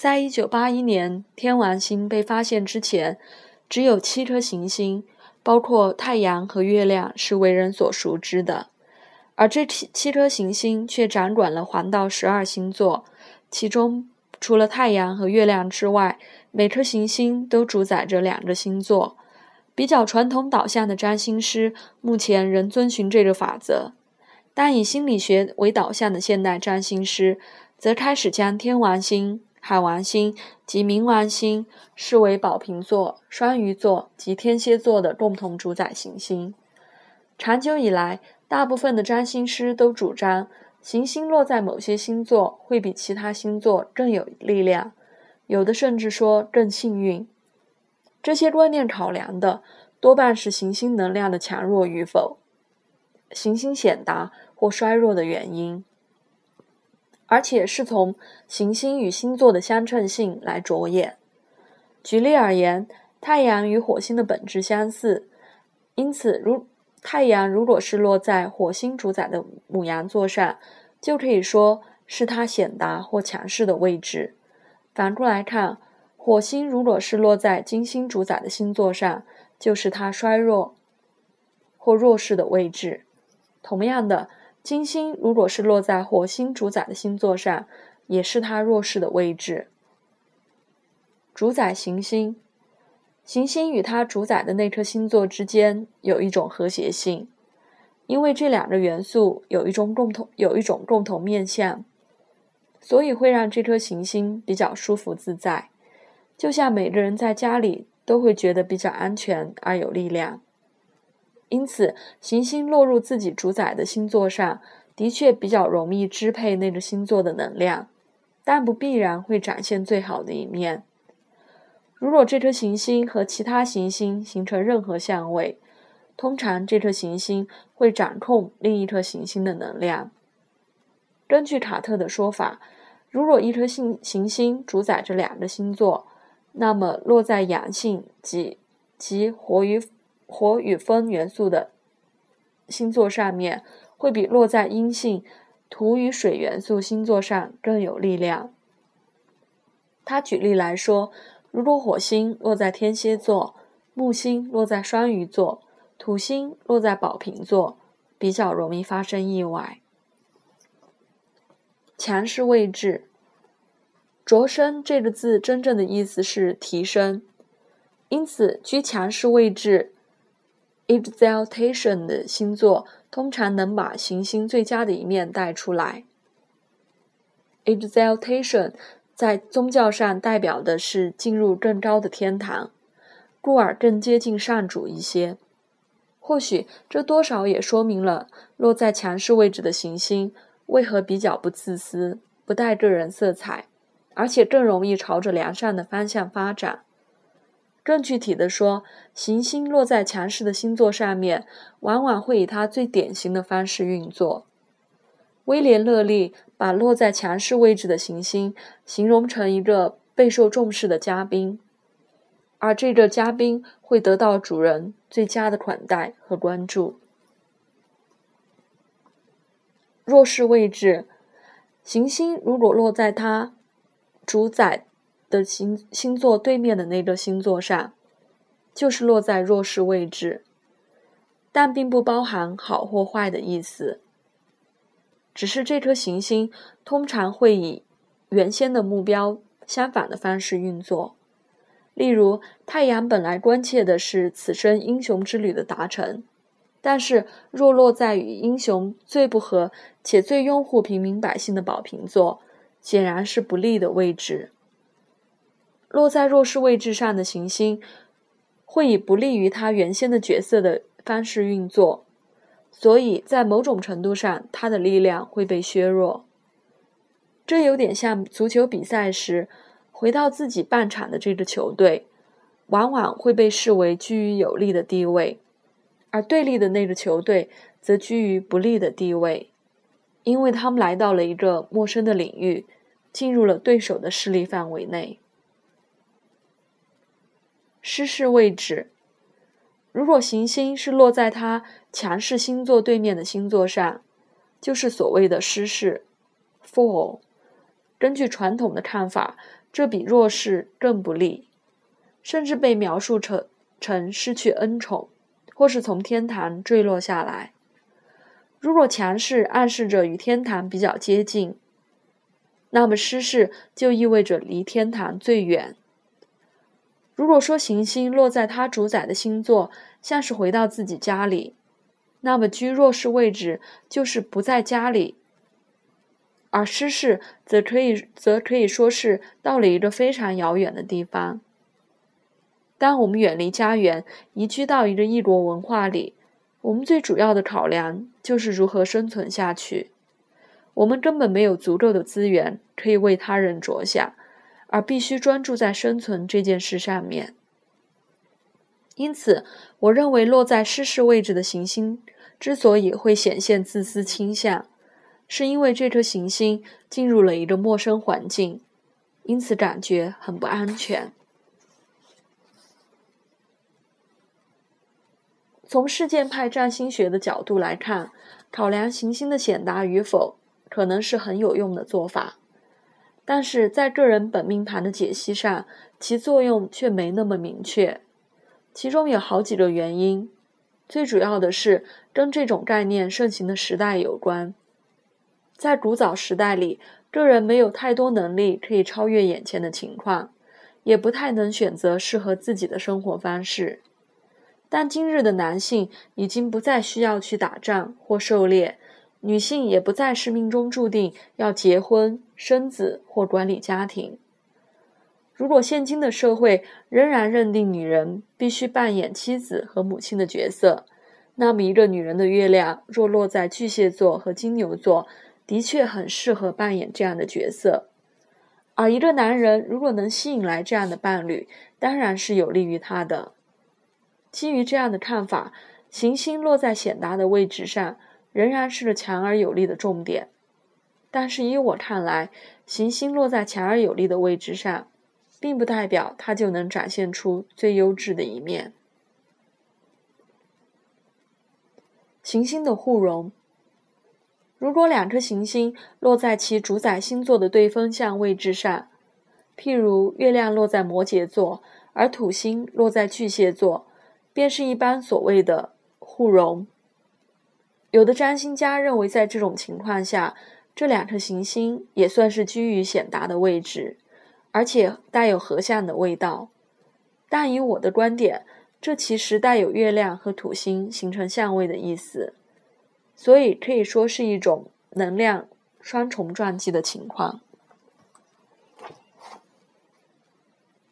在一九八一年天王星被发现之前，只有七颗行星，包括太阳和月亮，是为人所熟知的。而这七七颗行星却掌管了黄道十二星座，其中除了太阳和月亮之外，每颗行星都主宰着两个星座。比较传统导向的占星师目前仍遵循这个法则，但以心理学为导向的现代占星师则开始将天王星。海王星及冥王星视为宝瓶座、双鱼座及天蝎座的共同主宰行星。长久以来，大部分的占星师都主张，行星落在某些星座会比其他星座更有力量，有的甚至说更幸运。这些观念考量的多半是行星能量的强弱与否、行星显达或衰弱的原因。而且是从行星与星座的相称性来着眼。举例而言，太阳与火星的本质相似，因此，如太阳如果是落在火星主宰的母羊座上，就可以说是它显达或强势的位置。反过来看，火星如果是落在金星主宰的星座上，就是它衰弱或弱势的位置。同样的。金星如果是落在火星主宰的星座上，也是它弱势的位置。主宰行星，行星与它主宰的那颗星座之间有一种和谐性，因为这两个元素有一种共同有一种共同面向，所以会让这颗行星比较舒服自在，就像每个人在家里都会觉得比较安全而有力量。因此，行星落入自己主宰的星座上，的确比较容易支配那个星座的能量，但不必然会展现最好的一面。如果这颗行星和其他行星形成任何相位，通常这颗行星会掌控另一颗行星的能量。根据卡特的说法，如果一颗星行星主宰着两个星座，那么落在阳性即即活于。火与风元素的星座上面，会比落在阴性土与水元素星座上更有力量。他举例来说，如果火星落在天蝎座，木星落在双鱼座，土星落在宝瓶座，比较容易发生意外。强势位置，着升这个字真正的意思是提升，因此居强势位置。Exaltation 的星座通常能把行星最佳的一面带出来。Exaltation 在宗教上代表的是进入更高的天堂，故而更接近上主一些。或许这多少也说明了落在强势位置的行星为何比较不自私、不带个人色彩，而且更容易朝着良善的方向发展。更具体的说，行星落在强势的星座上面，往往会以它最典型的方式运作。威廉·勒利把落在强势位置的行星形容成一个备受重视的嘉宾，而这个嘉宾会得到主人最佳的款待和关注。弱势位置，行星如果落在它主宰。的星星座对面的那个星座上，就是落在弱势位置，但并不包含好或坏的意思。只是这颗行星通常会以原先的目标相反的方式运作。例如，太阳本来关切的是此生英雄之旅的达成，但是若落在与英雄最不合且最拥护平民百姓的宝瓶座，显然是不利的位置。落在弱势位置上的行星，会以不利于他原先的角色的方式运作，所以在某种程度上，他的力量会被削弱。这有点像足球比赛时，回到自己半场的这支球队，往往会被视为居于有利的地位，而对立的那个球队则居于不利的地位，因为他们来到了一个陌生的领域，进入了对手的势力范围内。失势位置，如果行星是落在它强势星座对面的星座上，就是所谓的失势 （fall）。根据传统的看法，这比弱势更不利，甚至被描述成成失去恩宠，或是从天堂坠落下来。如果强势暗示着与天堂比较接近，那么失势就意味着离天堂最远。如果说行星落在他主宰的星座，像是回到自己家里，那么居弱势位置就是不在家里，而失势则可以则可以说是到了一个非常遥远的地方。当我们远离家园，移居到一个异国文化里。我们最主要的考量就是如何生存下去。我们根本没有足够的资源可以为他人着想，而必须专注在生存这件事上面。因此，我认为落在失事位置的行星之所以会显现自私倾向，是因为这颗行星进入了一个陌生环境，因此感觉很不安全。从事件派占星学的角度来看，考量行星的显达与否，可能是很有用的做法。但是在个人本命盘的解析上，其作用却没那么明确。其中有好几个原因，最主要的是跟这种概念盛行的时代有关。在古早时代里，个人没有太多能力可以超越眼前的情况，也不太能选择适合自己的生活方式。但今日的男性已经不再需要去打仗或狩猎，女性也不再是命中注定要结婚、生子或管理家庭。如果现今的社会仍然认定女人必须扮演妻子和母亲的角色，那么一个女人的月亮若落在巨蟹座和金牛座，的确很适合扮演这样的角色。而一个男人如果能吸引来这样的伴侣，当然是有利于他的。基于这样的看法，行星落在显达的位置上，仍然是强而有力的重点。但是，依我看来，行星落在强而有力的位置上，并不代表它就能展现出最优质的一面。行星的互融，如果两颗行星落在其主宰星座的对分相位置上，譬如月亮落在摩羯座，而土星落在巨蟹座。便是一般所谓的互融。有的占星家认为，在这种情况下，这两颗行星也算是居于显达的位置，而且带有合相的味道。但以我的观点，这其实带有月亮和土星形成相位的意思，所以可以说是一种能量双重撞击的情况。